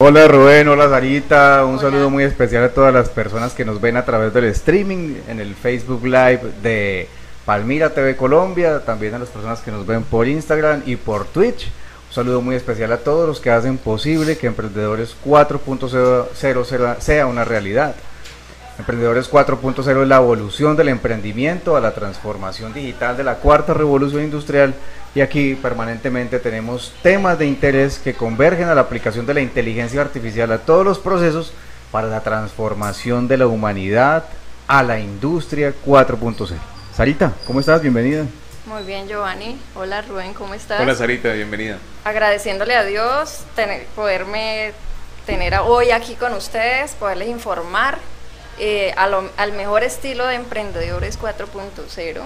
Hola Rubén, hola Sarita, un saludo muy especial a todas las personas que nos ven a través del streaming en el Facebook Live de Palmira TV Colombia, también a las personas que nos ven por Instagram y por Twitch. Un saludo muy especial a todos los que hacen posible que Emprendedores 4.0 sea una realidad. Emprendedores 4.0 es la evolución del emprendimiento a la transformación digital de la cuarta revolución industrial y aquí permanentemente tenemos temas de interés que convergen a la aplicación de la inteligencia artificial a todos los procesos para la transformación de la humanidad a la industria 4.0. Sarita, ¿cómo estás? Bienvenida. Muy bien, Giovanni. Hola, Rubén, ¿cómo estás? Hola, Sarita, bienvenida. Agradeciéndole a Dios tener, poderme tener hoy aquí con ustedes, poderles informar eh, al mejor estilo de Emprendedores 4.0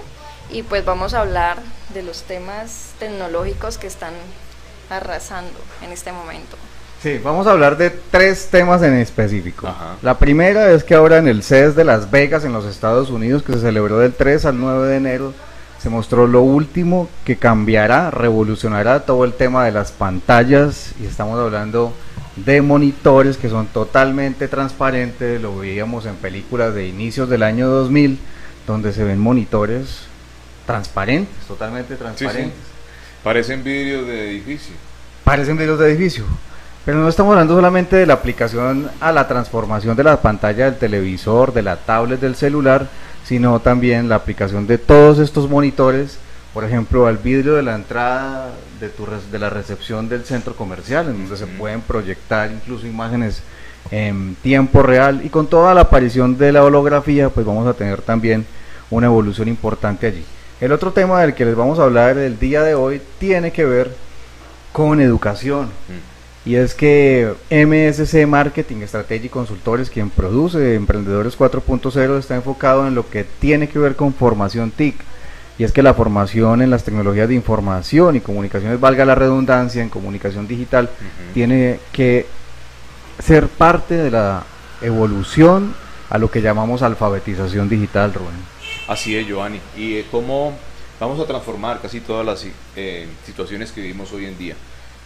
y pues vamos a hablar de los temas tecnológicos que están arrasando en este momento. Sí, vamos a hablar de tres temas en específico. La primera es que ahora en el CES de Las Vegas, en los Estados Unidos, que se celebró del 3 al 9 de enero, se mostró lo último que cambiará, revolucionará todo el tema de las pantallas y estamos hablando de monitores que son totalmente transparentes, lo veíamos en películas de inicios del año 2000, donde se ven monitores transparentes, totalmente transparentes. Parecen vidrios de edificio. Parecen vidrios de edificio. Pero no estamos hablando solamente de la aplicación a la transformación de la pantalla del televisor, de la tablet, del celular, sino también la aplicación de todos estos monitores por ejemplo, al vidrio de la entrada de, tu, de la recepción del centro comercial, en donde se pueden proyectar incluso imágenes en tiempo real y con toda la aparición de la holografía, pues vamos a tener también una evolución importante allí. El otro tema del que les vamos a hablar el día de hoy tiene que ver con educación. Y es que MSC Marketing Strategy Consultores, quien produce Emprendedores 4.0, está enfocado en lo que tiene que ver con formación TIC y es que la formación en las tecnologías de información y comunicaciones, valga la redundancia, en comunicación digital, tiene que ser parte de la evolución a lo que llamamos alfabetización digital, Rubén. Así es, Giovanni. Y eh, cómo vamos a transformar casi todas las eh, situaciones que vivimos hoy en día.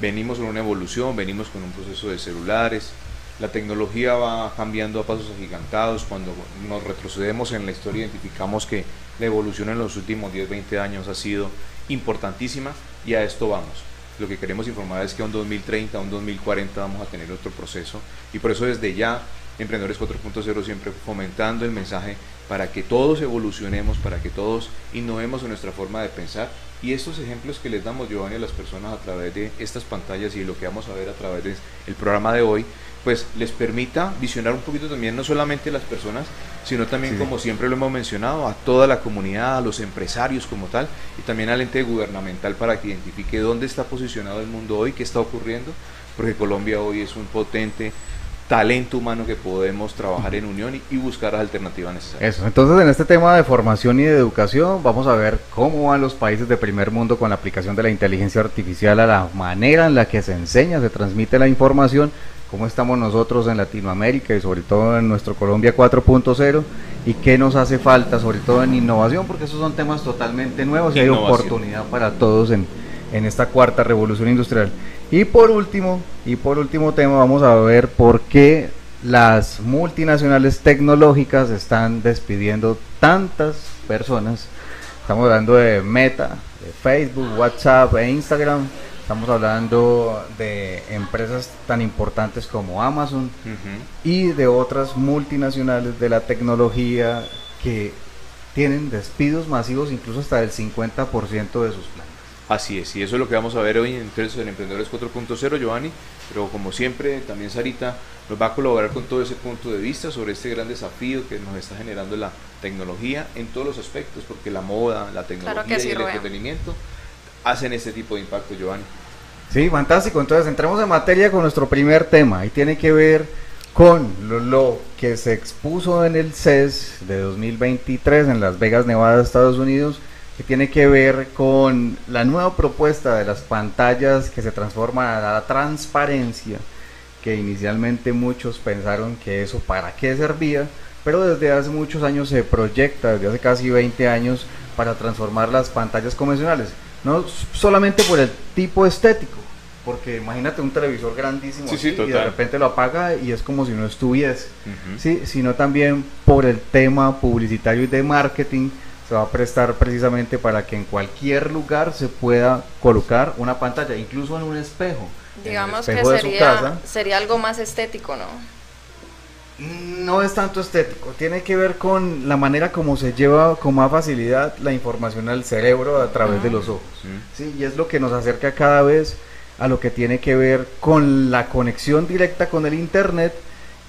Venimos con una evolución, venimos con un proceso de celulares, la tecnología va cambiando a pasos agigantados. Cuando nos retrocedemos en la historia, identificamos que la evolución en los últimos 10, 20 años ha sido importantísima y a esto vamos. Lo que queremos informar es que a un 2030, a un 2040 vamos a tener otro proceso y por eso desde ya Emprendedores 4.0 siempre fomentando el mensaje para que todos evolucionemos, para que todos innovemos en nuestra forma de pensar. Y estos ejemplos que les damos Giovanni a las personas a través de estas pantallas y lo que vamos a ver a través del programa de hoy pues les permita visionar un poquito también no solamente las personas, sino también como siempre lo hemos mencionado, a toda la comunidad, a los empresarios como tal, y también al ente gubernamental para que identifique dónde está posicionado el mundo hoy, qué está ocurriendo, porque Colombia hoy es un potente talento humano que podemos trabajar en unión y, buscar las alternativas necesarias. Eso, entonces en este tema de formación y de educación vamos a ver cómo van los países de primer mundo con la aplicación de la inteligencia artificial a la manera en la que se enseña, se transmite la información cómo estamos nosotros en Latinoamérica y sobre todo en nuestro Colombia 4.0 y qué nos hace falta, sobre todo en innovación, porque esos son temas totalmente nuevos y hay oportunidad para todos en, en esta cuarta revolución industrial. Y por último, y por último tema, vamos a ver por qué las multinacionales tecnológicas están despidiendo tantas personas. Estamos hablando de Meta, de Facebook, WhatsApp e Instagram Estamos hablando de empresas tan importantes como Amazon y de otras multinacionales de la tecnología que tienen despidos masivos incluso hasta del 50% de sus planes. Así es, y eso es lo que vamos a ver hoy en en Emprendedores 4.0, Giovanni, pero como siempre también Sarita nos va a colaborar con todo ese punto de vista sobre este gran desafío que nos está generando la tecnología en todos los aspectos, porque la moda, la tecnología y el entretenimiento hacen este tipo de impacto, Giovanni. Sí, fantástico. Entonces entremos en materia con nuestro primer tema y tiene que ver con lo, que se expuso en el CES de 2023 en Las Vegas, Nevada, Estados Unidos, que tiene que ver con la nueva propuesta de las pantallas que se transforman a la transparencia, que inicialmente muchos pensaron que eso para qué servía, pero desde hace muchos años se proyecta, desde hace casi 20 años, para transformar las pantallas convencionales. No solamente por el tipo estético, porque imagínate un televisor grandísimo Sí, sí, así, y de repente lo apaga y es como si no estuviese. Sí, sino también por el tema publicitario y de marketing se va a prestar precisamente para que en cualquier lugar se pueda colocar una pantalla, incluso en un espejo. Digamos que espejo de su sería, casa. sería algo más estético, ¿no? No es tanto estético, tiene que ver con la manera como se lleva con más facilidad la información al cerebro a través de los ojos. Sí, y es lo que nos acerca cada vez a lo que tiene que ver con la conexión directa con el Internet,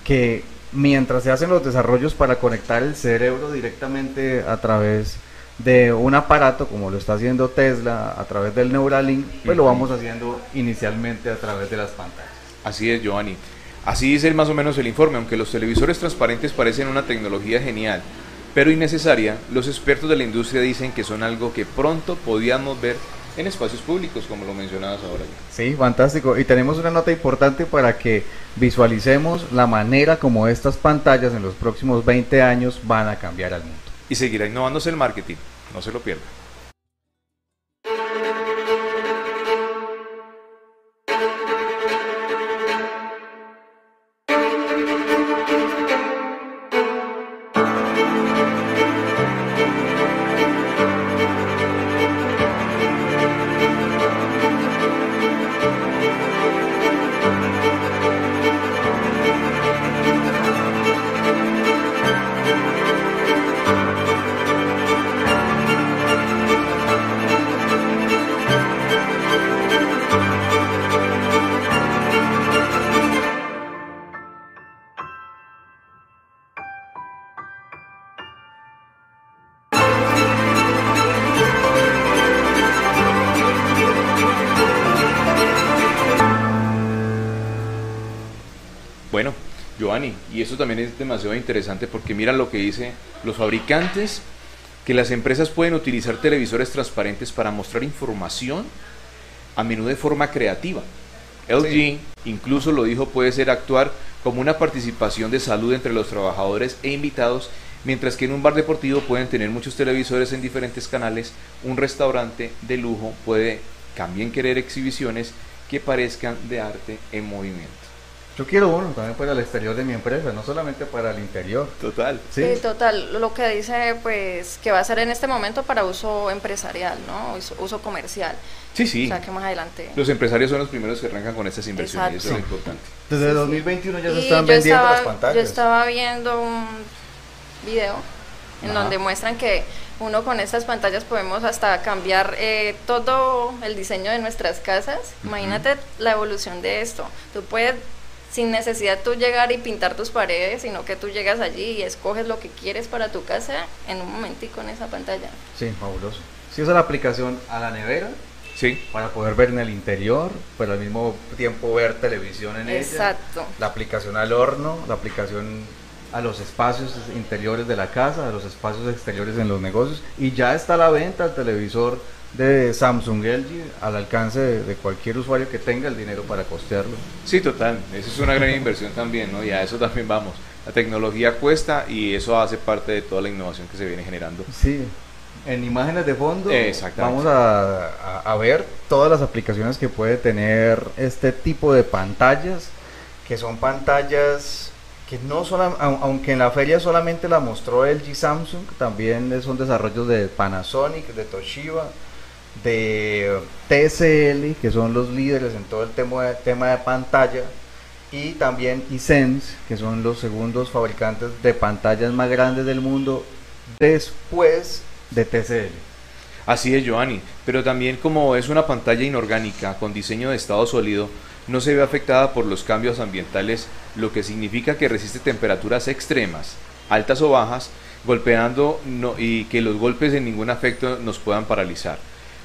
que mientras se hacen los desarrollos para conectar el cerebro directamente a través de un aparato, como lo está haciendo Tesla a través del Neuralink, pues lo vamos haciendo inicialmente a través de las pantallas. Así es, Giovanni. Así dice más o menos el informe, aunque los televisores transparentes parecen una tecnología genial, pero innecesaria, los expertos de la industria dicen que son algo que pronto podíamos ver en espacios públicos, como lo mencionabas ahora. Sí, fantástico. Y tenemos una nota importante para que visualicemos la manera como estas pantallas en los próximos 20 años van a cambiar al mundo. Y seguirá innovándose el marketing, no se lo pierda. Es demasiado interesante porque mira lo que dice los fabricantes, que las empresas pueden utilizar televisores transparentes para mostrar información a menudo de forma creativa. LG incluso lo dijo puede ser actuar como una participación de salud entre los trabajadores e invitados, mientras que en un bar deportivo pueden tener muchos televisores en diferentes canales, un restaurante de lujo puede también querer exhibiciones que parezcan de arte en movimiento. Yo quiero uno también para el exterior de mi empresa, no solamente para el interior. Total. Sí, Sí, total. Lo que dice, pues, que va a ser en este momento para uso empresarial, ¿no? Uso, uso comercial. Sí, sí. O sea, que más adelante. Los empresarios son los primeros que arrancan con estas inversiones, eso es lo Exacto. importante. Desde Sí, sí. 2021 ya se Y están vendiendo estaba, las pantallas. Yo estaba viendo un video en Ajá. donde muestran que uno con estas pantallas podemos hasta cambiar eh, todo el diseño de nuestras casas. Imagínate la evolución de esto. Tú puedes, sin necesidad tú llegar y pintar tus paredes, sino que tú llegas allí y escoges lo que quieres para tu casa en un momentico en esa pantalla. Sí, fabuloso. Esa es la aplicación a la nevera Sí, para poder ver en el interior, pero al mismo tiempo ver televisión en ella. Exacto. La aplicación al horno, la aplicación a los espacios interiores de la casa, a los espacios exteriores en los negocios. Y ya está a la venta el televisor de Samsung LG al alcance de, de cualquier usuario que tenga el dinero para costearlo. sí, total. Esa es una gran inversión también, ¿no? Y a eso también vamos. La tecnología cuesta y eso hace parte de toda la innovación que se viene generando. Sí, en imágenes de fondo vamos a, a- a ver todas las aplicaciones que puede tener este tipo de pantallas, que son pantallas que no solo, aunque en la feria solamente la mostró LG Samsung, también son desarrollos de Panasonic, de Toshiba, de TCL, que son los líderes en todo el tema de, tema de pantalla, y también Hisense, que son los segundos fabricantes de pantallas más grandes del mundo después de TCL. Así es, Giovanni. Pero también como es una pantalla inorgánica con diseño de estado sólido, no se ve afectada por los cambios ambientales, lo que significa que resiste temperaturas extremas, altas o bajas, golpeando y que los golpes en ningún afecto nos puedan paralizar,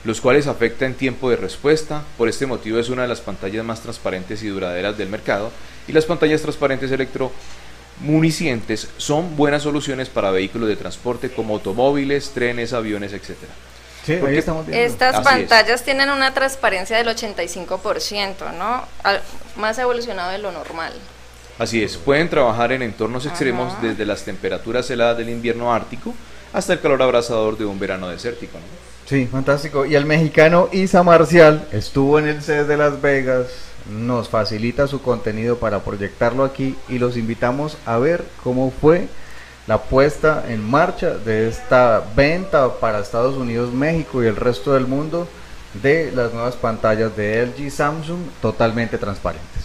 los cuales afectan en tiempo de respuesta. Por este motivo es una de las pantallas más transparentes y duraderas del mercado y las pantallas transparentes electromunicientes son buenas soluciones para vehículos de transporte como automóviles, trenes, aviones, etcétera. Sí, ahí estamos viendo. Estas Así pantallas tienen una transparencia del 85%, ¿no? Al- más evolucionado de lo normal. Así es, pueden trabajar en entornos extremos Ajá. desde las temperaturas heladas del invierno ártico hasta el calor abrasador de un verano desértico. ¿no? Sí, fantástico. Y el mexicano Isa Marcial estuvo en el CES de Las Vegas, nos facilita su contenido para proyectarlo aquí y los invitamos a ver cómo fue la puesta en marcha de esta venta para Estados Unidos, México y el resto del mundo de las nuevas pantallas de LG Samsung totalmente transparentes.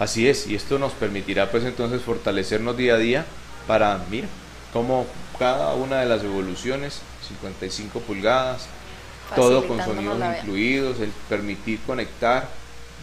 Así es, y esto nos permitirá pues entonces fortalecernos día a día para, mira, cómo cada una de las evoluciones, 55 pulgadas, todo con sonidos incluidos, el permitir conectar,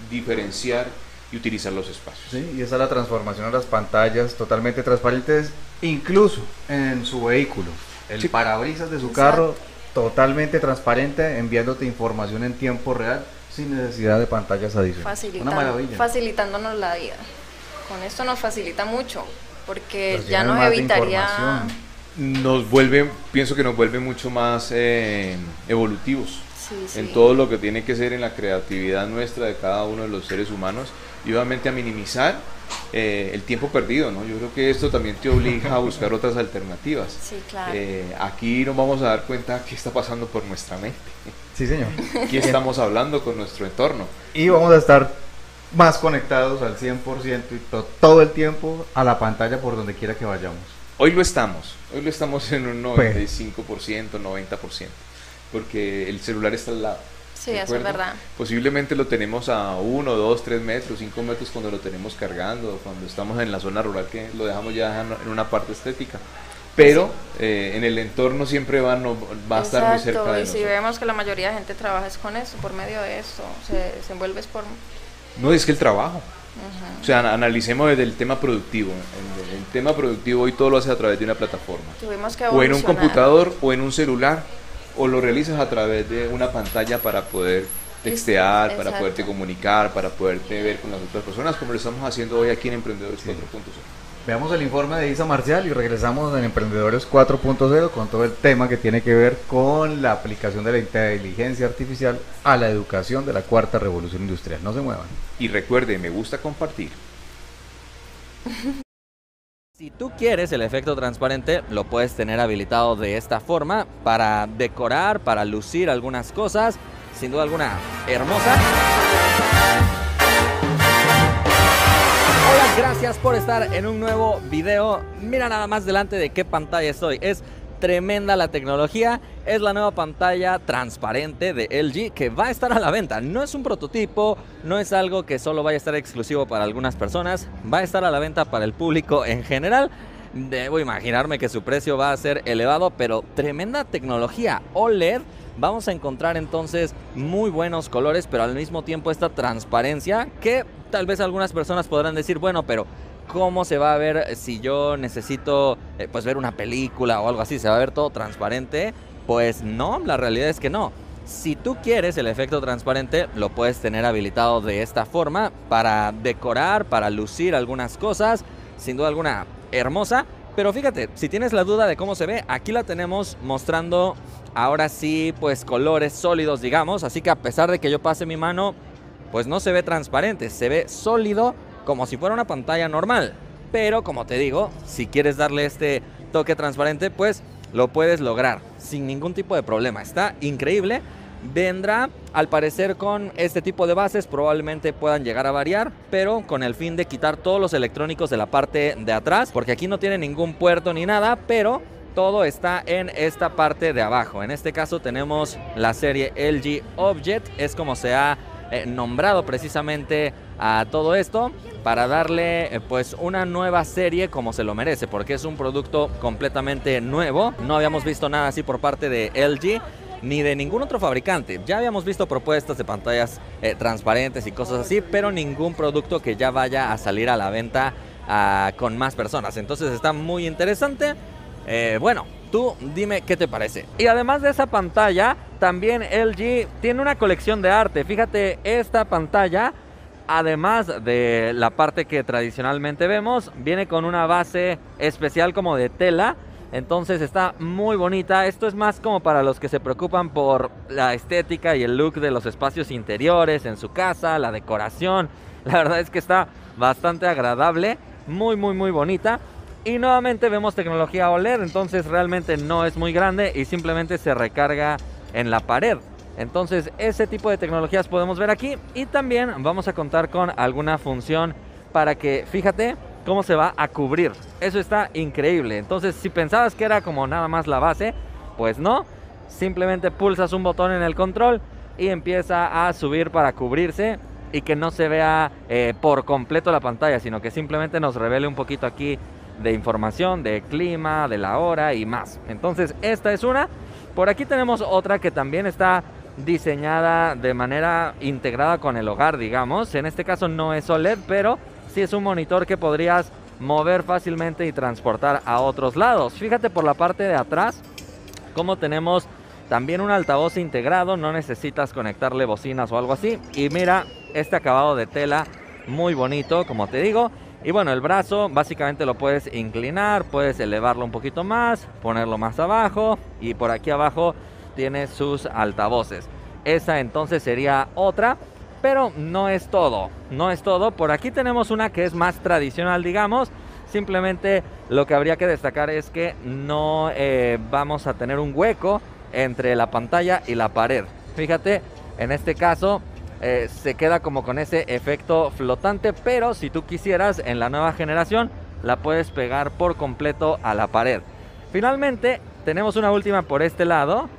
diferenciar y utilizar los espacios. Sí, y esa es la transformación de las pantallas totalmente transparentes, incluso en su vehículo. El parabrisas de su carro totalmente transparente, enviándote información en tiempo real sin necesidad de pantallas adicionales. Una maravilla. Facilitándonos la vida. Con esto nos facilita mucho, porque ya nos evitaría... Nos vuelve, pienso que nos vuelve mucho más eh, evolutivos en todo lo que tiene que ser en la creatividad nuestra de cada uno de los seres humanos y obviamente a minimizar eh, el tiempo perdido, ¿no? Yo creo que esto también te obliga a buscar otras alternativas. Sí, claro. Eh, aquí nos vamos a dar cuenta qué está pasando por nuestra mente. Sí, señor. ¿Qué estamos hablando con nuestro entorno? Y vamos a estar más conectados al 100% y todo el tiempo a la pantalla por donde quiera que vayamos. Hoy lo estamos, hoy lo estamos en un 95%, 90%, porque el celular está al lado. Sí, eso es verdad. Posiblemente lo tenemos a 1, 2, 3 metros, 5 metros cuando lo tenemos cargando, cuando estamos en la zona rural que lo dejamos ya en una parte estética. Pero eh, en el entorno siempre va, no, va a estar muy cerca de y si vemos que la mayoría de gente trabaja es con eso, por medio de eso, se, se envuelve por... No, es que el trabajo. O sea, analicemos desde el tema productivo. El, el, tema productivo hoy todo lo hace a través de una plataforma. o en un computador o en un celular o lo realizas a través de una pantalla para poder textear, para poderte comunicar, para poderte ver con las otras personas, como lo estamos haciendo hoy aquí en Emprendedores 4.0. Veamos el informe de Isa Marcial y regresamos en Emprendedores 4.0 con todo el tema que tiene que ver con la aplicación de la inteligencia artificial a la educación de la cuarta revolución industrial. No se muevan. Y recuerde, me gusta compartir. Si tú quieres el efecto transparente, lo puedes tener habilitado de esta forma para decorar, para lucir algunas cosas. Sin duda alguna, hermosa. Hola, gracias por estar en un nuevo video. Mira nada más delante de qué pantalla estoy. Es tremenda la tecnología. Es la nueva pantalla transparente de LG que va a estar a la venta. No es un prototipo, no es algo que solo vaya a estar exclusivo para algunas personas. Va a estar a la venta para el público en general. Debo imaginarme que su precio va a ser elevado, pero tremenda tecnología OLED. Vamos a encontrar entonces muy buenos colores, pero al mismo tiempo esta transparencia que tal vez algunas personas podrán decir, bueno, pero cómo se va a ver si yo necesito eh, pues ver una película o algo así, se va a ver todo transparente. Pues no, la realidad es que no. Si tú quieres el efecto transparente, lo puedes tener habilitado de esta forma para decorar, para lucir algunas cosas, sin duda alguna hermosa. Pero fíjate, si tienes la duda de cómo se ve, aquí la tenemos mostrando ahora sí, pues colores sólidos, digamos. Así que a pesar de que yo pase mi mano, pues no se ve transparente, se ve sólido como si fuera una pantalla normal. Pero como te digo, si quieres darle este toque transparente, pues lo puedes lograr sin ningún tipo de problema. Está increíble. Vendrá al parecer con este tipo de bases, probablemente puedan llegar a variar, pero con el fin de quitar todos los electrónicos de la parte de atrás, porque aquí no tiene ningún puerto ni nada, pero todo está en esta parte de abajo. En este caso tenemos la serie LG Object, es como se ha eh, nombrado precisamente a todo esto para darle eh, pues una nueva serie como se lo merece porque es un producto completamente nuevo. No habíamos visto nada así por parte de LG ni de ningún otro fabricante. Ya habíamos visto propuestas de pantallas eh, transparentes y cosas así, pero ningún producto que ya vaya a salir a la venta ah, con más personas. Entonces está muy interesante. bueno, tú dime qué te parece. Y además de esa pantalla, también LG tiene una colección de arte. Fíjate, esta pantalla, además de la parte que tradicionalmente vemos, viene con una base especial como de tela. Entonces está muy bonita. Esto es más como para los que se preocupan por la estética y el look de los espacios interiores en su casa, la decoración. La verdad es que está bastante agradable, muy muy muy bonita. Y nuevamente vemos tecnología OLED, entonces realmente no es muy grande y simplemente se recarga en la pared. Entonces ese tipo de tecnologías podemos ver aquí y también vamos a contar con alguna función para que, fíjate, cómo se va a cubrir. Eso está increíble. Entonces si pensabas que era como nada más la base, pues no. Simplemente pulsas un botón en el control y empieza a subir para cubrirse y que no se vea eh, por completo la pantalla, sino que simplemente nos revele un poquito aquí de información, de clima, de la hora y más. Entonces esta es una. Por aquí tenemos otra que también está diseñada de manera integrada con el hogar, digamos. En este caso no es OLED, pero sí es un monitor que podrías mover fácilmente y transportar a otros lados. Fíjate por la parte de atrás cómo tenemos también un altavoz integrado, no necesitas conectarle bocinas o algo así. Y mira, este acabado de tela muy bonito, como te digo. Y bueno, el brazo básicamente lo puedes inclinar, puedes elevarlo un poquito más, ponerlo más abajo y por aquí abajo tiene sus altavoces. Esa entonces sería otra, pero no es todo, no es todo. Por aquí tenemos una que es más tradicional, digamos. Simplemente lo que habría que destacar es que no eh, vamos a tener un hueco entre la pantalla y la pared. Fíjate, en este caso eh, se queda como con ese efecto flotante, pero si tú quisieras en la nueva generación la puedes pegar por completo a la pared. Finalmente tenemos una última por este lado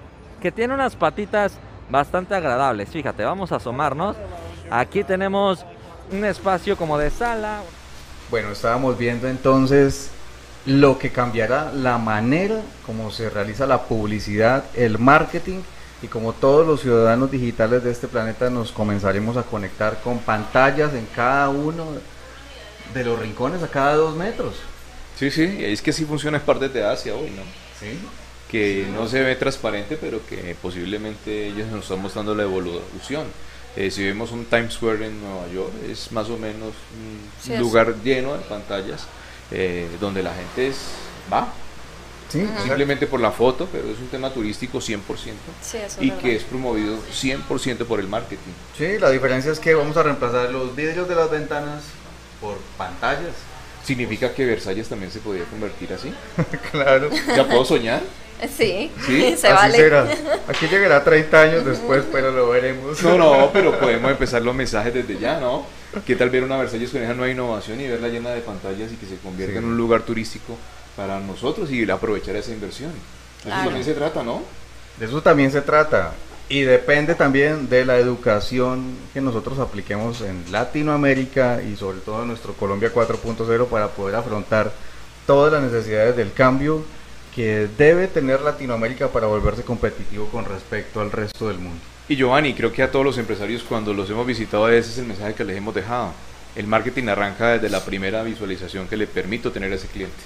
que tiene unas patitas bastante agradables. Fíjate, vamos a asomarnos. Aquí tenemos un espacio como de sala. Bueno, estábamos viendo entonces lo que cambiará la manera como se realiza la publicidad, el marketing y como todos los ciudadanos digitales de este planeta nos comenzaremos a conectar con pantallas en cada uno de los rincones a cada dos metros. Sí, sí, es que sí funciona en parte de Asia hoy, ¿no? Sí. Que no se ve transparente, pero que posiblemente ellos nos están mostrando la evolución. Eh, si vemos un Times Square en Nueva York, es más o menos un lugar lleno de pantallas eh, donde la gente es, va. Simplemente por la foto, pero es un tema turístico 100% y que es promovido 100% por el marketing. Sí, la diferencia es que vamos a reemplazar los vidrios de las ventanas por pantallas. ¿Significa que Versalles también se podría convertir así? claro. ¿Ya puedo soñar? Sí, ¿Sí? se Así Será. Aquí llegará 30 años después, pero lo veremos. No, no, pero podemos empezar los mensajes desde ya, ¿no? ¿Qué tal ver una Versalles con esa nueva innovación y verla llena de pantallas y que se convierta en un lugar turístico para nosotros y aprovechar esa inversión? De eso también se trata, ¿no? De eso también se trata. Y depende también de la educación que nosotros apliquemos en Latinoamérica y sobre todo en nuestro Colombia 4.0 para poder afrontar todas las necesidades del cambio que debe tener Latinoamérica para volverse competitivo con respecto al resto del mundo. Y Giovanni, creo que a todos los empresarios cuando los hemos visitado ese es el mensaje que les hemos dejado. El marketing arranca desde la primera visualización que le permito tener a ese cliente,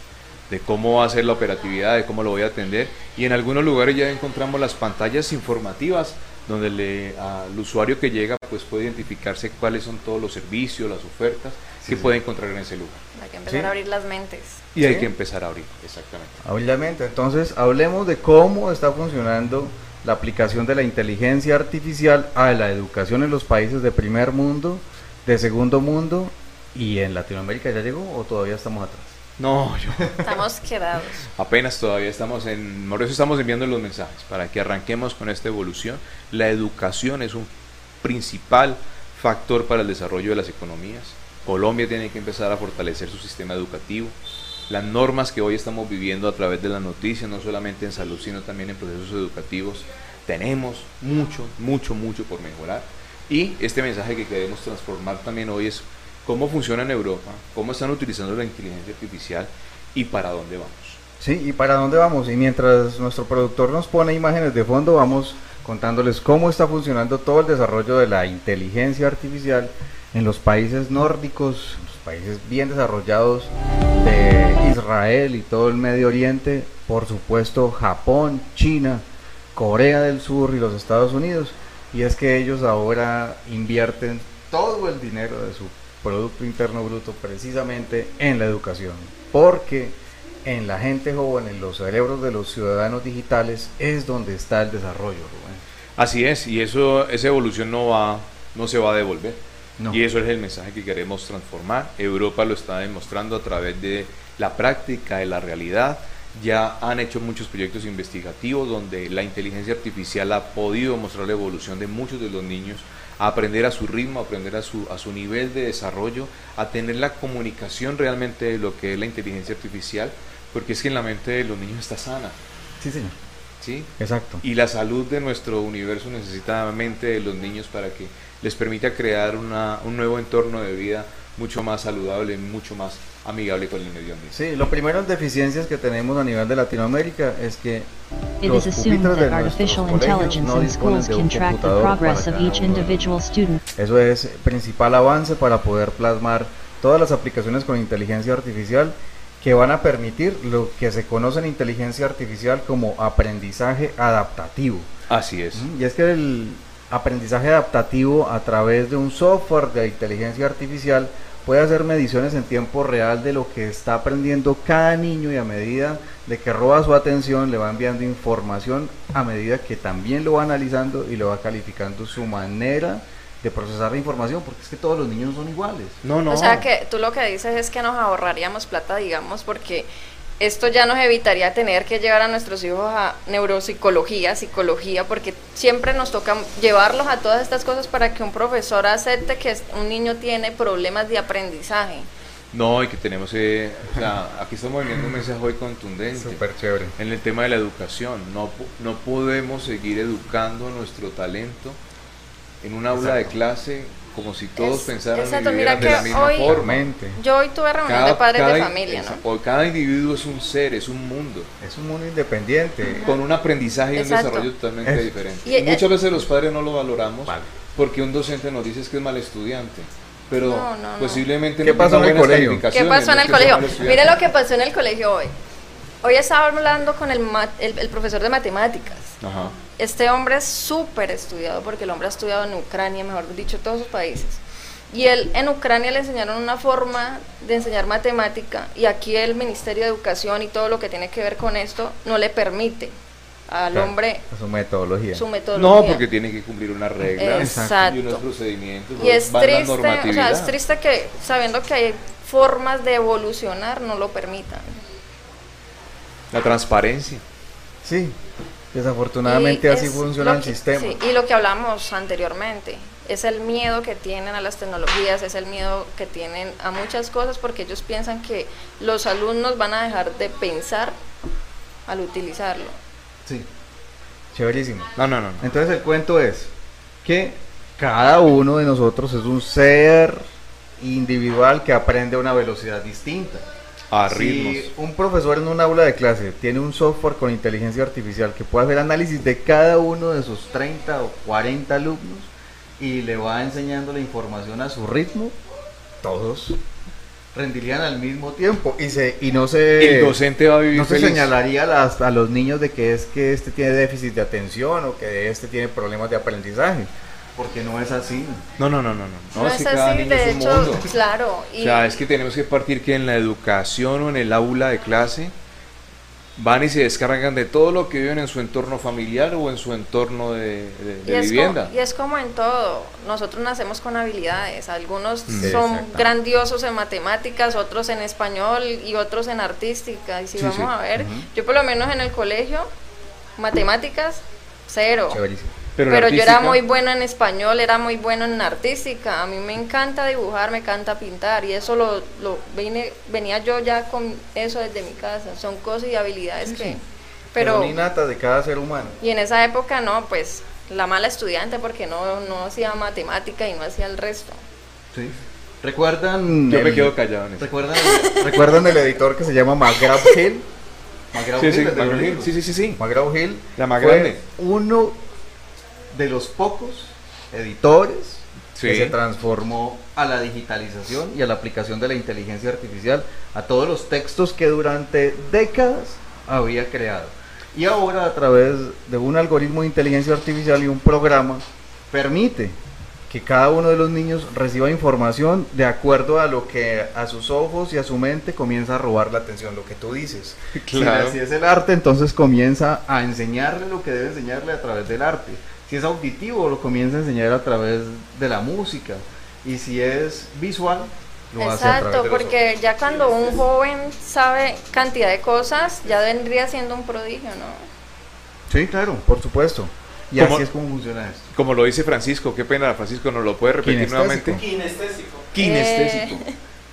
de cómo va a ser la operatividad, de cómo lo voy a atender. Y en algunos lugares ya encontramos las pantallas informativas donde le, al usuario que llega pues puede identificarse cuáles son todos los servicios, las ofertas que puede encontrar en ese lugar. Hay que empezar a abrir las mentes. Y hay que empezar a abrir, exactamente. Abrir la mente. Entonces, hablemos de cómo está funcionando la aplicación de la inteligencia artificial a la educación en los países de primer mundo, de segundo mundo y en Latinoamérica ya llegó o todavía estamos atrás. No, yo. Estamos quedados. Apenas todavía estamos en. Por eso estamos enviando los mensajes, para que arranquemos con esta evolución. La educación es un principal factor para el desarrollo de las economías. Colombia tiene que empezar a fortalecer su sistema educativo. Las normas que hoy estamos viviendo a través de la noticia, no solamente en salud, sino también en procesos educativos, tenemos mucho, mucho, mucho por mejorar. Y este mensaje que queremos transformar también hoy es cómo funciona en Europa, cómo están utilizando la inteligencia artificial y para dónde vamos. Sí, y para dónde vamos. Y mientras nuestro productor nos pone imágenes de fondo, vamos contándoles cómo está funcionando todo el desarrollo de la inteligencia artificial en los países nórdicos, países bien desarrollados de Israel y todo el Medio Oriente, por supuesto Japón, China, Corea del Sur y los Estados Unidos. Y es que ellos ahora invierten todo el dinero de su Producto Interno Bruto precisamente en la educación. Porque en la gente joven, en los cerebros de los ciudadanos digitales, es donde está el desarrollo. Así es, y eso, esa evolución no, va, no se va a devolver. Y eso es el mensaje que queremos transformar. Europa lo está demostrando a través de la práctica, de la realidad. ya han hecho muchos proyectos investigativos donde la inteligencia artificial ha podido mostrar la evolución de muchos de los niños a aprender a su ritmo, a aprender a su, a su nivel de desarrollo, a tener la comunicación realmente de lo que es la inteligencia artificial, porque es que en la mente de los niños está sana. Sí, señor. ¿Sí? Exacto. Y la salud de nuestro universo necesita la mente de los niños para que les permita crear una, un nuevo entorno de vida mucho más saludable, mucho más amigable con el medio ambiente. Sí, lo primero en deficiencias que tenemos a nivel de Latinoamérica es que It los pupitres de artificial intelligence no disponen de un computador para progress of cada each uno de los individual student. Eso es principal avance para poder plasmar todas las aplicaciones con inteligencia artificial que van a permitir lo que se conoce en inteligencia artificial como aprendizaje adaptativo. Así es. Y es que el aprendizaje adaptativo a través de un software de inteligencia artificial puede hacer mediciones en tiempo real de lo que está aprendiendo cada niño y a medida de que roba su atención le va enviando información a medida que también lo va analizando y lo va calificando su manera de procesar la información porque es que todos los niños son iguales. No, no. O sea que tú lo que dices es que nos ahorraríamos plata, digamos, porque esto ya nos evitaría tener que llevar a nuestros hijos a neuropsicología, psicología, porque siempre nos toca llevarlos a todas estas cosas para que un profesor acepte que un niño tiene problemas de aprendizaje. No, y que tenemos, eh, o sea, aquí estamos viendo un mensaje hoy contundente. Súper chévere. En el tema de la educación, no, no podemos seguir educando nuestro talento en un aula de Exacto. clase como si todos Es- pensaran exacto, y vivieran de la misma hoy- forma. Mente. Yo hoy tuve reunión de padres de familia, ¿no? o cada individuo es un ser, es un mundo, Es un mundo independiente. con un aprendizaje y un Exacto. desarrollo totalmente Eso. diferente. Y- Y muchas veces los padres no lo valoramos Vale. porque un docente nos dice que es mal estudiante, pero No, no, no. posiblemente ¿Qué no pasó tenga en el colegio? ¿Qué pasó en el es colegio? Mire lo que pasó en el colegio hoy. Hoy estaba hablando con el, ma- el, el profesor de matemáticas. Ajá. Este hombre es súper estudiado porque el hombre ha estudiado en Ucrania, mejor dicho, todos sus países. Y él en Ucrania le enseñaron una forma de enseñar matemática y aquí el Ministerio de Educación y todo lo que tiene que ver con esto no le permite al Claro, hombre Su metodología. su metodología. No, porque tiene que cumplir unas reglas y unos procedimientos. Y es triste, o sea, es triste que sabiendo que hay formas de evolucionar no lo permitan. La transparencia. Sí, desafortunadamente Y así es funciona el que- sistema. sí, y lo que hablamos anteriormente, es el miedo que tienen a las tecnologías, es el miedo que tienen a muchas cosas porque ellos piensan que los alumnos van a dejar de pensar al utilizarlo. Sí, chéverísimo. No, no, no. no. Entonces el cuento es que cada uno de nosotros es un ser individual que aprende a una velocidad distinta. A Si un profesor en un aula de clase tiene un software con inteligencia artificial que puede hacer análisis de cada uno de sus 30 o 40 alumnos y le va enseñando la información a su ritmo, todos rendirían al mismo tiempo. Y se y no se el docente va a vivir no se señalaría a, las- a los niños de que es que este tiene déficit de atención o que este tiene problemas de aprendizaje, porque no es así. No, no, no, no, no. No, No es es que cada así, niño de es un hecho, mundo. claro. Y O sea, es que tenemos que partir que en la educación o en el aula de clase van y se descargan de todo lo que viven en su entorno familiar o en su entorno de, vivienda. como, y es como en todo, nosotros nacemos con habilidades, algunos Mm. son grandiosos en matemáticas, otros en español y otros en artística. Y si Sí, vamos sí. a ver, yo por lo menos en el colegio, matemáticas, cero. Chéverísimo. Pero, yo era muy buena en español, era muy bueno en artística. A mí me encanta dibujar, me encanta pintar y eso lo, lo vine, venía yo ya con eso desde mi casa. Son cosas y habilidades Sí, que... sí. Pero, Son innatas de cada ser humano. y en esa época no, pues la mala estudiante porque no, no hacía matemática y no hacía el resto. Sí. ¿Recuerdan? Yo me quedo callado en eso. ¿Recuerdan, ¿Recuerdan el editor que se llama McGraw Hill? McGraw Sí, McGraw Hill. sí, sí, sí, sí. McGraw Hill La más grande. uno de los pocos editores que se transformó a la digitalización y a la aplicación de la inteligencia artificial a todos los textos que durante décadas había creado. Y ahora a través de un algoritmo de inteligencia artificial y un programa permite que cada uno de los niños reciba información de acuerdo a lo que a sus ojos y a su mente comienza a robar la atención, lo que tú dices. Claro. Si, si es el arte, entonces comienza a enseñarle lo que debe enseñarle a través del arte. Si es auditivo, lo comienza a enseñar a través de la música. Y si es visual, lo hace a través Exacto, de los porque ya cuando un joven sabe cantidad de cosas, ya vendría siendo un prodigio, ¿no? Sí, claro, por supuesto. Y así es como funciona esto. Como lo dice Francisco, qué pena, Francisco, ¿nos lo puede repetir Kinestésico. nuevamente? Kinestésico. Kinestésico.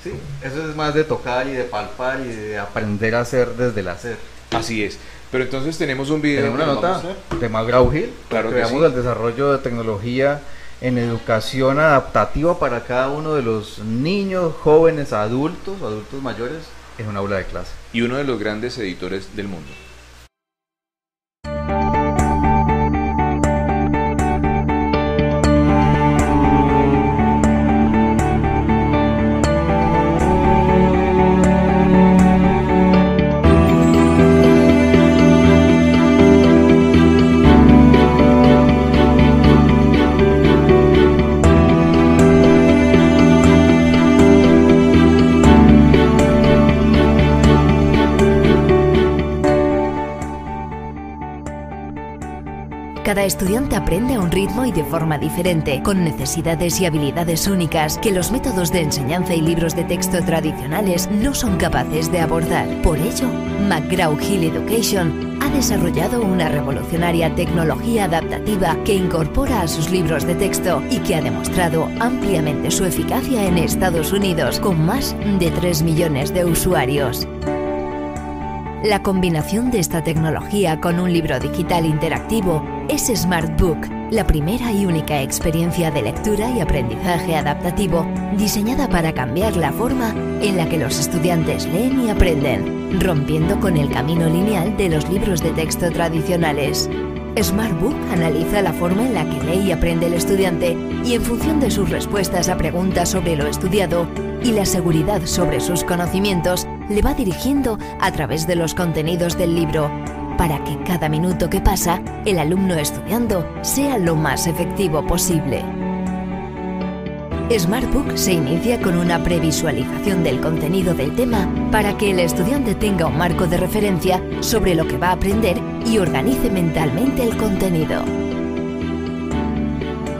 Sí, eso es más de tocar y de palpar y de aprender a hacer desde el hacer. Así es. Pero entonces tenemos un video. Tenemos una nota de McGraw Hill, Claro que veamos sí. el desarrollo de tecnología en educación adaptativa para cada uno de los niños, jóvenes, adultos, adultos mayores en un aula de clase. Y uno de los grandes editores del mundo. Estudiante aprende a un ritmo y de forma diferente, con necesidades y habilidades únicas que los métodos de enseñanza y libros de texto tradicionales no son capaces de abordar. Por ello, McGraw-Hill Education ha desarrollado una revolucionaria tecnología adaptativa que incorpora a sus libros de texto y que ha demostrado ampliamente su eficacia en Estados Unidos con más de 3 millones de usuarios. La combinación de esta tecnología con un libro digital interactivo es SmartBook, la primera y única experiencia de lectura y aprendizaje adaptativo diseñada para cambiar la forma en la que los estudiantes leen y aprenden, rompiendo con el camino lineal de los libros de texto tradicionales. SmartBook analiza la forma en la que lee y aprende el estudiante y en función de sus respuestas a preguntas sobre lo estudiado y la seguridad sobre sus conocimientos, le va dirigiendo a través de los contenidos del libro, para que cada minuto que pasa, el alumno estudiando sea lo más efectivo posible. SmartBook se inicia con una previsualización del contenido del tema para que el estudiante tenga un marco de referencia sobre lo que va a aprender y organice mentalmente el contenido.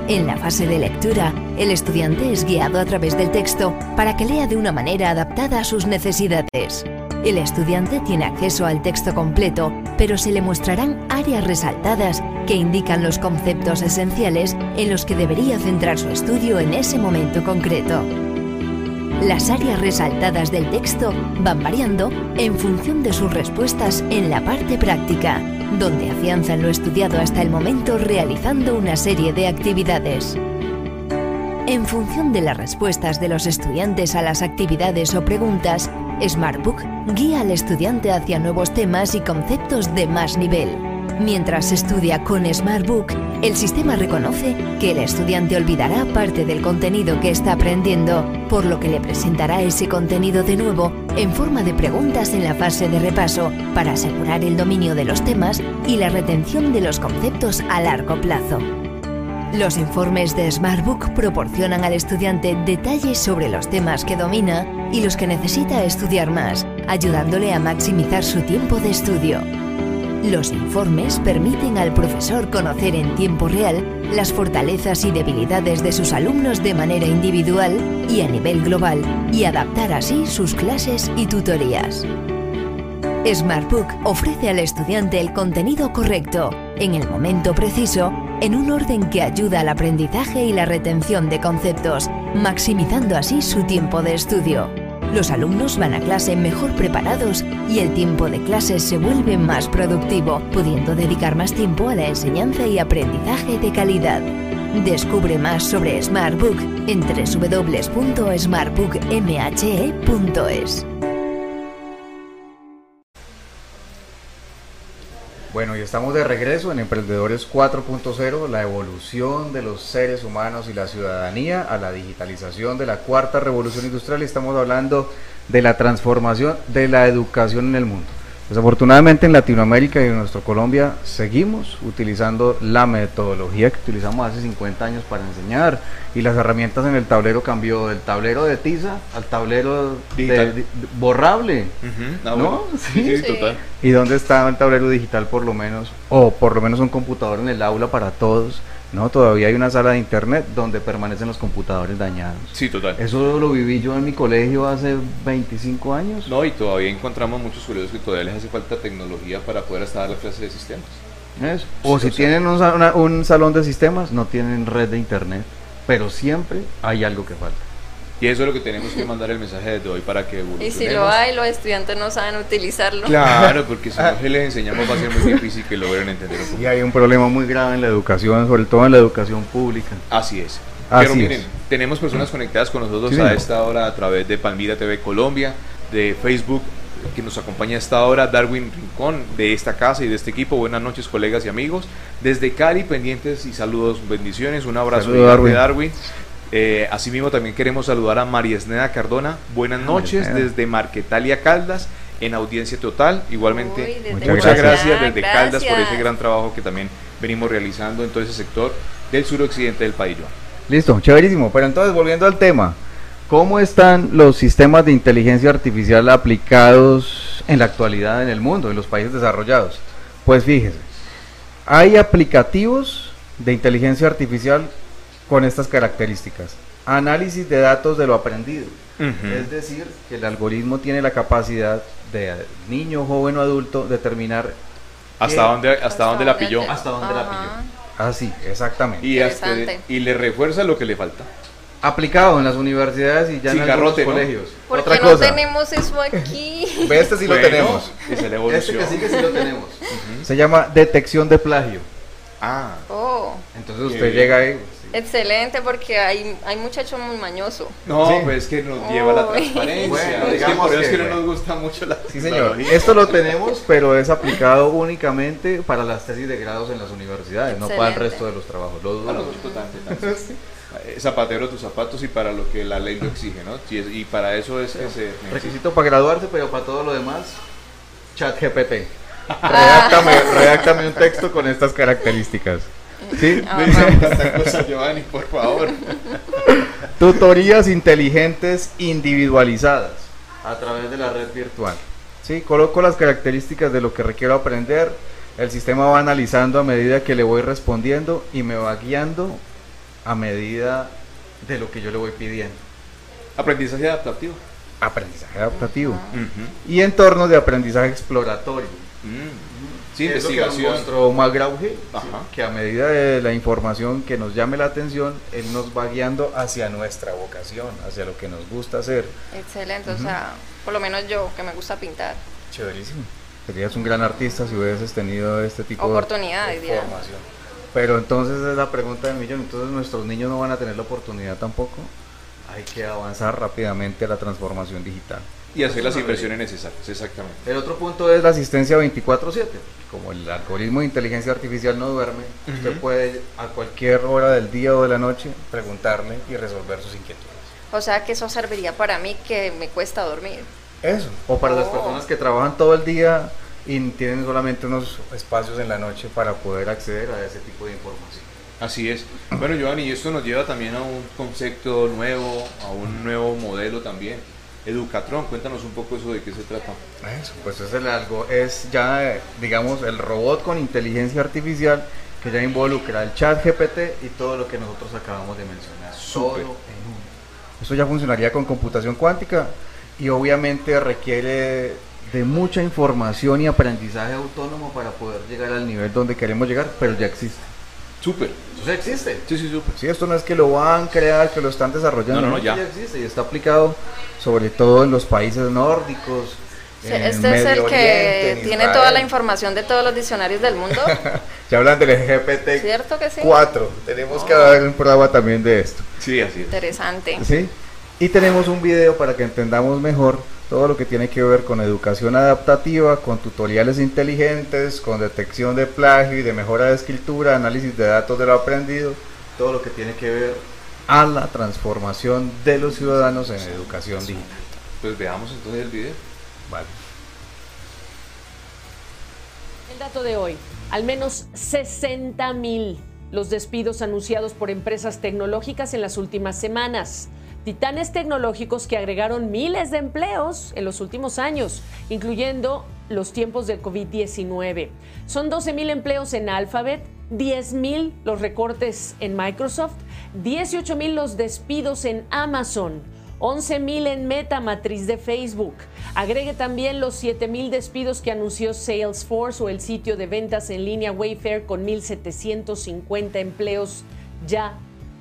En la fase de lectura, el estudiante es guiado a través del texto para que lea de una manera adaptada a sus necesidades. El estudiante tiene acceso al texto completo, pero se le mostrarán áreas resaltadas que indican los conceptos esenciales en los que debería centrar su estudio en ese momento concreto. Las áreas resaltadas del texto van variando en función de sus respuestas en la parte práctica, donde afianzan lo estudiado hasta el momento realizando una serie de actividades. En función de las respuestas de los estudiantes a las actividades o preguntas, SmartBook guía al estudiante hacia nuevos temas y conceptos de más nivel. Mientras estudia con SmartBook, el sistema reconoce que el estudiante olvidará parte del contenido que está aprendiendo, por lo que le presentará ese contenido de nuevo en forma de preguntas en la fase de repaso para asegurar el dominio de los temas y la retención de los conceptos a largo plazo. Los informes de SmartBook proporcionan al estudiante detalles sobre los temas que domina y los que necesita estudiar más, ayudándole a maximizar su tiempo de estudio. Los informes permiten al profesor conocer en tiempo real las fortalezas y debilidades de sus alumnos de manera individual y a nivel global y adaptar así sus clases y tutorías. SmartBook ofrece al estudiante el contenido correcto, en el momento preciso, en un orden que ayuda al aprendizaje y la retención de conceptos, maximizando así su tiempo de estudio. Los alumnos van a clase mejor preparados y el tiempo de clase se vuelve más productivo, pudiendo dedicar más tiempo a la enseñanza y aprendizaje de calidad. Descubre más sobre SmartBook en www.smartbookmhe.es. Bueno, y estamos de regreso en Emprendedores 4.0, la evolución de los seres humanos y la ciudadanía a la digitalización de la cuarta revolución industrial estamos hablando de la transformación de la educación en el mundo. Desafortunadamente en Latinoamérica y en nuestro Colombia seguimos utilizando la metodología que utilizamos hace 50 años para enseñar y las herramientas en el tablero cambió del tablero de tiza al tablero de- Digital. de- borrable. Ah, ¿No? bueno. Sí. Sí, sí, Sí. total. ¿Y dónde está el tablero digital por lo menos? O por lo menos un computador en el aula para todos, No, todavía hay una sala de internet donde permanecen los computadores dañados. Sí, total. Eso lo viví yo en mi colegio hace 25 años. No, y todavía encontramos muchos colegios que todavía les hace falta tecnología para poder hasta dar la clase de sistemas. Eso. O Sí, si o sea- tienen un, sa- una- un salón de sistemas, no tienen red de internet. Pero siempre hay algo que falta. Y eso es lo que tenemos que mandar el mensaje desde hoy para que Y si lo hay, los estudiantes no saben utilizarlo. Claro, porque si no se les enseñamos va a ser muy difícil que logren entender un poco. Y hay un problema muy grave en la educación, sobre todo en la educación pública. Así es. Así Pero miren, es. tenemos personas conectadas con nosotros Sí, a esta hora a través de Palmira TV Colombia, de Facebook, que nos acompaña a esta hora, Darwin Rincón, de esta casa y de este equipo. Buenas noches, colegas y amigos. Desde Cali, pendientes y saludos, bendiciones. Un abrazo gigante, Darwin. Darwin. Eh, asimismo, también queremos saludar a María Esneda Cardona. Buenas Ah, noches desde Marquetalia Caldas, en audiencia total. Igualmente, Uy, desde Muchas gracias. desde Caldas por ese gran trabajo que también venimos realizando en todo ese sector del suroccidente del país. Listo, chéverísimo. Pero entonces, volviendo al tema, ¿cómo están los sistemas de inteligencia artificial aplicados en la actualidad en el mundo, en los países desarrollados? Pues fíjese, hay aplicativos de inteligencia artificial con estas características. Análisis de datos de lo aprendido. Es decir, que el algoritmo tiene la capacidad de niño, joven o adulto determinar ¿Hasta ¿Qué? dónde, hasta dónde la pilló? Hasta dónde la pilló. así, exactamente. Y, hasta- Interesante. y le refuerza lo que le falta. Aplicado en las universidades y ya en ¿no? colegios. ¿Por Otra qué no cosa. tenemos eso aquí? Ve, este sí lo tenemos. Es la Este que sigue sí lo tenemos. Se llama detección de plagio. Ah, Oh, Entonces usted llega ahí. Excelente porque hay, hay muchachos muy mañosos. no, Sí. pues es que nos lleva a la transparencia. Bueno, es que digamos por eso es que, que no nos gusta mucho la Sí, señor. Esto lo tenemos, pero es aplicado únicamente para las tesis de grados en las universidades, no para el resto de los trabajos. Lo dudo Para tan- tan- eh, Zapatero tus zapatos y para lo que la ley lo exige, ¿no? Sí, es- Y para eso es que se necesita. Requisito para graduarse, pero para todo lo demás, chat GPT. Redáctame, redáctame un texto con estas características. ¿Sí? Ah, Ven, tanta cosa, Giovanni, por favor. Tutorías inteligentes individualizadas a través de la red virtual. ¿Sí? Coloco las características de lo que requiero aprender, el sistema va analizando a medida que le voy respondiendo y me va guiando a medida de lo que yo le voy pidiendo. Aprendizaje adaptativo. Aprendizaje adaptativo. Y entornos de aprendizaje exploratorio. Mm. Sí, Es lo que Ajá. que a medida de la información que nos llame la atención, él nos va guiando hacia nuestra vocación, hacia lo que nos gusta hacer. Excelente, o sea, por lo menos yo que me gusta pintar. Chéverísimo. Serías un gran artista si hubieses tenido este tipo de- Oportunidades, de formación. Pero entonces es la pregunta del millón. Entonces nuestros niños no van a tener la oportunidad tampoco. Hay que avanzar rápidamente a la transformación digital. Y hacer las inversiones necesarias, exactamente. El otro punto es la asistencia 24/7. Como el algoritmo de inteligencia artificial no duerme, usted puede a cualquier hora del día o de la noche preguntarle y resolver sus inquietudes. O sea que eso serviría para mí que me cuesta dormir. Eso. O para las Oh. personas que trabajan todo el día y tienen solamente unos espacios en la noche para poder acceder a ese tipo de información. Así es. Bueno, Giovanni, y esto nos lleva también a un concepto nuevo, a un nuevo modelo también. Educatron, cuéntanos un poco eso de qué se trata. Eso, pues es el algo, es ya, digamos, el robot con inteligencia artificial que ya involucra el chat GPT y todo lo que nosotros acabamos de mencionar. Todo en uno. Eso ya funcionaría con computación cuántica y obviamente requiere de mucha información y aprendizaje autónomo para poder llegar al nivel donde queremos llegar, pero ya existe. Súper. Ya existe. Sí, sí, súper. Sí, esto no es que lo van a crear, que lo están desarrollando, No, no, no, esto ya. existe y está aplicado sobre todo en los países nórdicos. Sí, en Este es el que Oriente, tiene toda la información de todos los diccionarios del mundo. Ya hablan del GPT ¿Cierto que sí? 4. Tenemos que dar un programa también de esto. Sí, así es. Interesante. ¿Sí? Y tenemos un video para que entendamos mejor todo lo que tiene que ver con educación adaptativa, con tutoriales inteligentes, con detección de plagio y de mejora de escritura, análisis de datos de lo aprendido, todo lo que tiene que ver a la transformación de los ciudadanos en educación digital. Pues veamos entonces el video. Vale. El dato de hoy, al menos 60 mil los despidos anunciados por empresas tecnológicas en las últimas semanas. Titanes tecnológicos que agregaron miles de empleos en los últimos años, incluyendo los tiempos del COVID-19. Son 12 mil empleos en Alphabet, 10.000 los recortes en Microsoft, 18.000 los despidos en Amazon, 11.000 en Meta, matriz de Facebook. Agregue también los 7.000 despidos que anunció Salesforce o el sitio de ventas en línea Wayfair con 1.750 empleos ya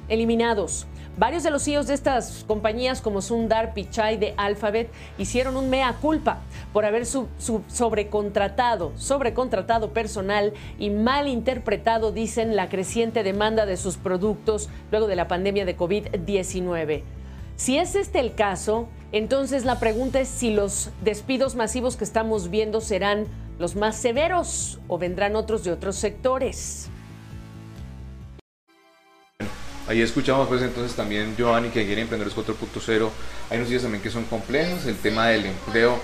eliminados. Varios de los CEOs de estas compañías como Sundar Pichai de Alphabet hicieron un mea culpa por haber sobrecontratado, sobrecontratado personal y mal interpretado, dicen, la creciente demanda de sus productos luego de la pandemia de COVID-19. Si es este el caso, entonces la pregunta es si los despidos masivos que estamos viendo serán los más severos o vendrán otros de otros sectores. Ahí escuchamos pues entonces también Giovanni que quiere Emprendedores 4.0. Hay noticias también que son complejas, el tema del empleo,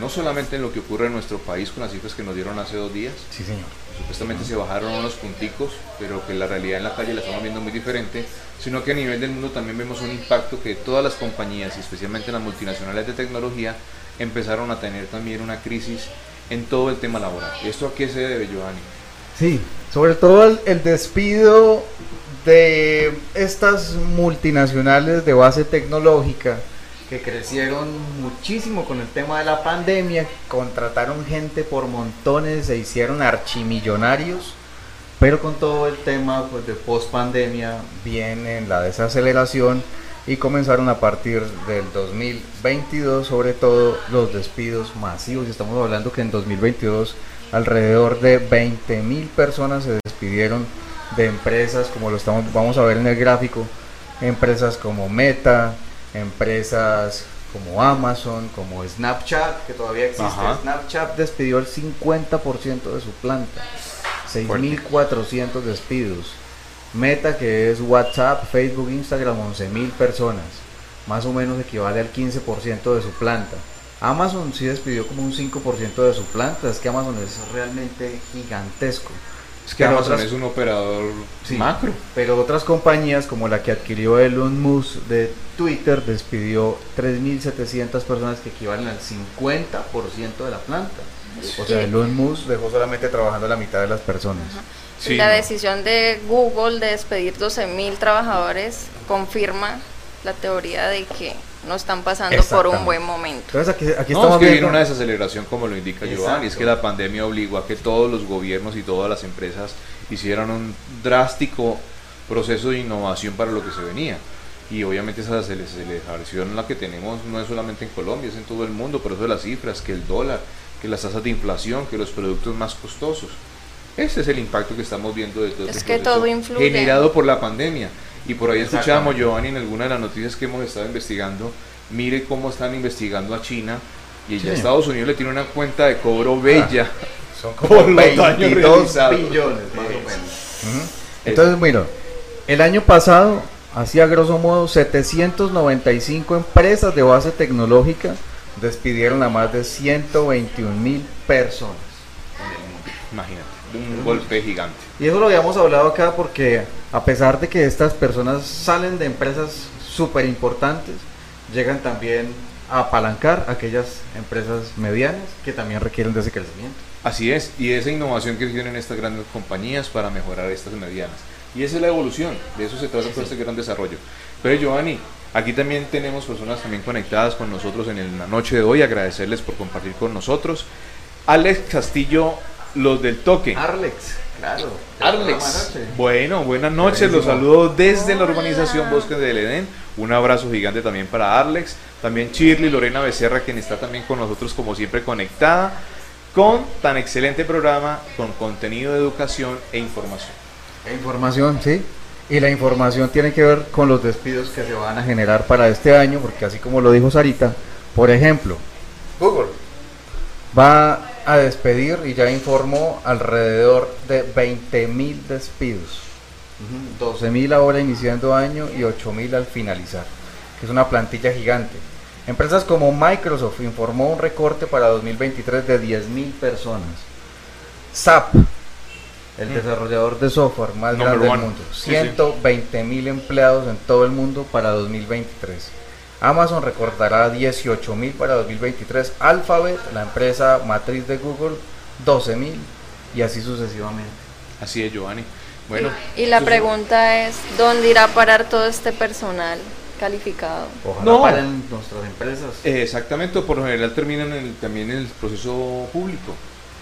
no solamente en lo que ocurre en nuestro país con las cifras que nos dieron hace dos días. Sí, señor. Supuestamente se bajaron unos punticos, pero que la realidad en la calle la estamos viendo muy diferente, sino que a nivel del mundo también vemos un impacto que todas las compañías, y especialmente las multinacionales de tecnología, empezaron a tener también una crisis en todo el tema laboral. ¿Y esto a qué se debe, Giovanni? Sí, sobre todo el despido de estas multinacionales de base tecnológica que crecieron muchísimo con el tema de la pandemia, contrataron gente por montones, se hicieron archimillonarios, pero con todo el tema pues, de post pandemia viene la desaceleración y comenzaron a partir del 2022 sobre todo los despidos masivos. Estamos hablando que en 2022 alrededor de 20 mil personas se despidieron de empresas, como lo estamos, vamos a ver en el gráfico, empresas como Meta, empresas como Amazon, como Snapchat, que todavía existe. Snapchat despidió el 50% de su planta, 6.400 despidos. Meta, que es WhatsApp, Facebook, Instagram, 11.000 personas, más o menos equivale al 15% de su planta. Amazon sí despidió como un 5% de su planta, es que Amazon es realmente gigantesco. Es que Amazon es un operador macro. Pero otras compañías como la que adquirió Elon Musk de Twitter despidió 3.700 personas que equivalen al 50% de la planta. O sea, Elon Musk dejó solamente trabajando la mitad de las personas. la decisión de Google de despedir 12.000 trabajadores confirma la teoría de que no están pasando por un buen momento. Entonces aquí, aquí no, estamos es que viene una desaceleración como lo indica Giovanni, es que la pandemia obligó a que todos los gobiernos y todas las empresas hicieran un drástico proceso de innovación para lo que se venía. Y obviamente esa desaceleración la que tenemos no es solamente en Colombia, es en todo el mundo, por eso de las cifras, que el dólar, que las tasas de inflación, que los productos más costosos. Ese es el impacto que estamos viendo de todo es este que todo influye. generado por la pandemia. Y por ahí escuchábamos, Giovanni, en alguna de las noticias que hemos estado investigando, mire cómo están investigando a China y ya Estados Unidos le tiene una cuenta de cobro ah, bella. son como 22 billones más o menos. Entonces, bueno, el año pasado hacía grosso modo 795 empresas de base tecnológica despidieron a más de 121 mil personas. En Imagínate un golpe gigante. Y eso lo habíamos hablado acá porque a pesar de que estas personas salen de empresas súper importantes, llegan también a apalancar aquellas empresas medianas que también requieren de ese crecimiento. Así es, y esa innovación que tienen estas grandes compañías para mejorar estas medianas. Y esa es la evolución, de eso se trata todo este gran desarrollo. Pero Giovanni, aquí también tenemos personas también conectadas con nosotros en la noche de hoy, agradecerles por compartir con nosotros. Alex Castillo los del toque. Arlex, claro. Arlex. Bueno, buenas noches. Los saludo desde la urbanización Bosque del Edén. Un abrazo gigante también para Arlex. También Shirley, Lorena Becerra, quien está también con nosotros, como siempre, conectada con tan excelente programa, con contenido de educación e información. E información, sí. Y la información tiene que ver con los despidos que se van a generar para este año, porque así como lo dijo Sarita, por ejemplo, Google va a despedir y ya informó alrededor de 20 mil despidos. 12 mil ahora iniciando año y 8 mil al finalizar, que es una plantilla gigante. Empresas como Microsoft informó un recorte para 2023 de 10 mil personas. SAP, el mm. desarrollador de software más grande del mundo, 120 mil empleados en todo el mundo para 2023. Amazon recortará 18 mil para 2023, Alphabet, la empresa matriz de Google, 12 mil y así sucesivamente. Así es, Giovanni. Bueno. Y, la pregunta es, ¿dónde irá a parar todo este personal calificado? Ojalá No. paren nuestras empresas. Eh, exactamente, por lo general terminan el- también en el proceso público.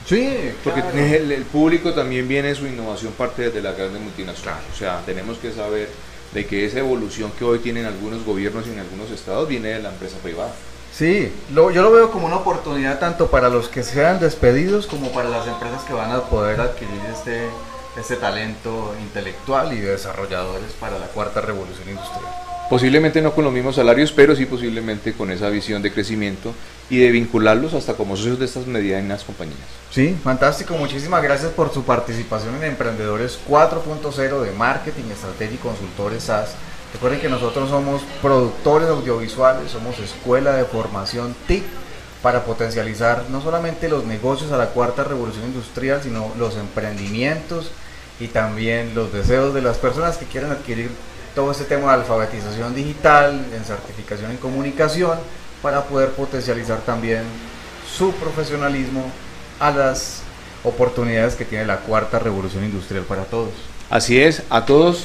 sí, Porque claro. el, el público también viene su innovación parte de las grandes multinacionales. O sea, tenemos que saber de que esa evolución que hoy tienen algunos gobiernos y en algunos estados viene de la empresa privada. Sí, lo- yo lo veo como una oportunidad tanto para los que sean despedidos como para las empresas que van a poder adquirir este, este talento intelectual y de desarrolladores para la cuarta revolución industrial. Posiblemente no con los mismos salarios, pero sí posiblemente con esa visión de crecimiento y de vincularlos hasta como socios de estas medianas compañías. Sí, fantástico. Muchísimas gracias por su participación en Emprendedores 4.0 de Marketing, Estrategia y Consultores SAS. Recuerden que nosotros somos productores audiovisuales, somos escuela de formación TIC para potencializar no solamente los negocios a la cuarta revolución industrial, sino los emprendimientos y también los deseos de las personas que quieran adquirir todo este tema de alfabetización digital, en certificación en comunicación, para poder potencializar también su profesionalismo a las oportunidades que tiene la cuarta revolución industrial para todos. Así es, a todos,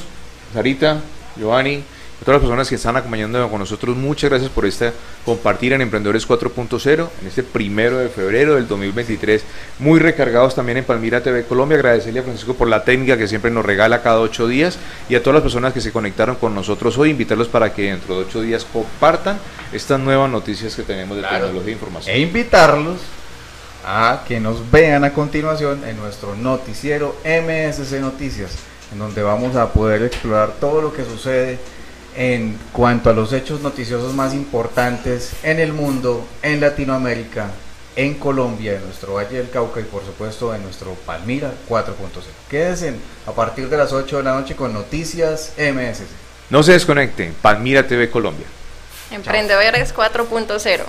Sarita, Giovanni, a todas las personas que están acompañando con nosotros, muchas gracias por este compartir en Emprendedores 4.0 en este primero de febrero del 2023, muy recargados también en Palmira TV Colombia. Agradecerle a Francisco por la técnica que siempre nos regala cada ocho días y a todas las personas que se conectaron con nosotros hoy, invitarlos para que dentro de ocho días compartan estas nuevas noticias que tenemos de Claro. tecnología e información. E invitarlos a que nos vean a continuación en nuestro noticiero MSC Noticias, en donde vamos a poder explorar todo lo que sucede en cuanto a los hechos noticiosos más importantes en el mundo, en Latinoamérica, en Colombia, en nuestro Valle del Cauca y por supuesto en nuestro Palmira 4.0. Quédense a partir de las 8 de la noche con Noticias MSC. No se desconecten, Palmira TV Colombia. Emprendedores 4.0.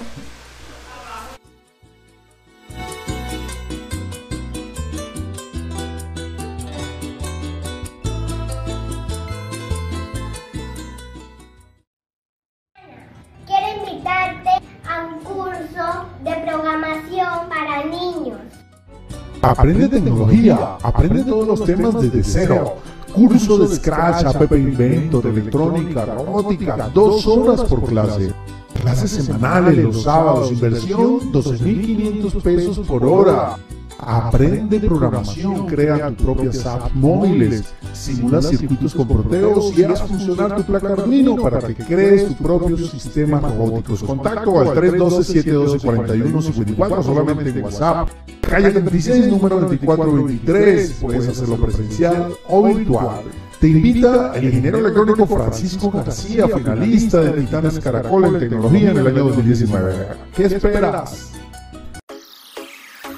Aprende tecnología, aprende todos los temas desde cero. Curso de Scratch, App Inventor, electrónica, robótica, dos horas por clase. Clases semanales los sábados, inversión 12.500 pesos por hora. Aprende programación, crea tus propias apps móviles, simula circuitos con proteos y haz funcionar tu placa Arduino para que crees tus propios sistemas robóticos. Contacto al 312-712-4154 solamente en WhatsApp. Calle 36, número 2423. Puedes hacerlo presencial o virtual. Te invita el ingeniero electrónico Francisco García, finalista de Titanes Caracol en tecnología en el año 2019. ¿Qué esperas?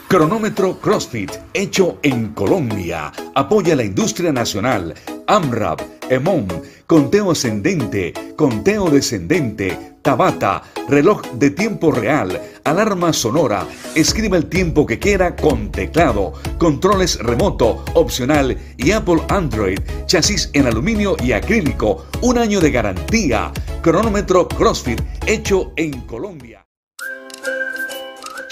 Cronómetro CrossFit, hecho en Colombia. Apoya la industria nacional. AMRAP, EMON, conteo ascendente, conteo descendente, Tabata, reloj de tiempo real, alarma sonora. Escriba el tiempo que quiera con teclado, controles remoto, opcional y Apple Android, chasis en aluminio y acrílico. Un año de garantía. Cronómetro CrossFit, hecho en Colombia.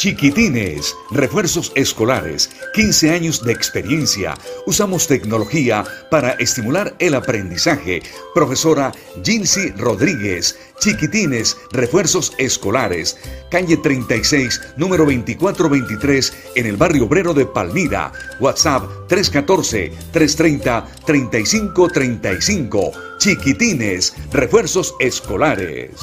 Chiquitines, refuerzos escolares, 15 años de experiencia. Usamos tecnología para estimular el aprendizaje. Profesora Gilsi Rodríguez, Chiquitines, refuerzos escolares. Calle 36, número 2423, en el barrio obrero de Palmira. WhatsApp 314-330-3535. Chiquitines, refuerzos escolares.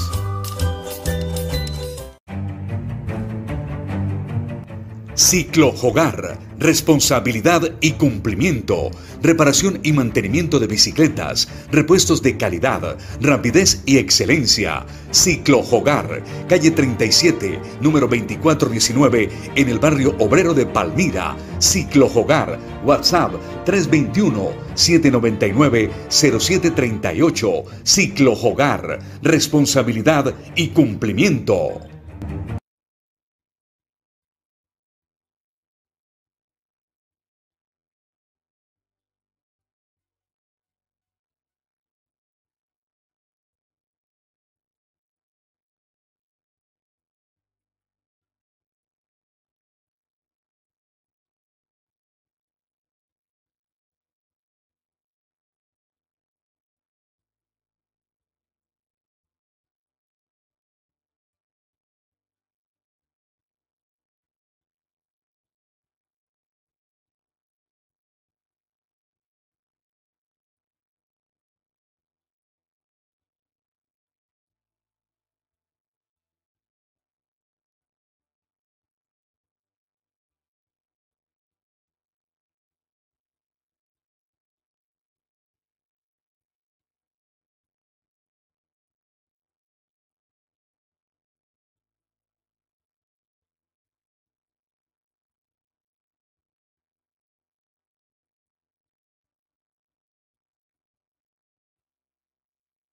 Ciclo Hogar, responsabilidad y cumplimiento, reparación y mantenimiento de bicicletas, repuestos de calidad, rapidez y excelencia. Ciclo Hogar, calle 37, número 2419, en el barrio obrero de Palmira. Ciclo Hogar, WhatsApp 321-799-0738. Ciclo Hogar, responsabilidad y cumplimiento.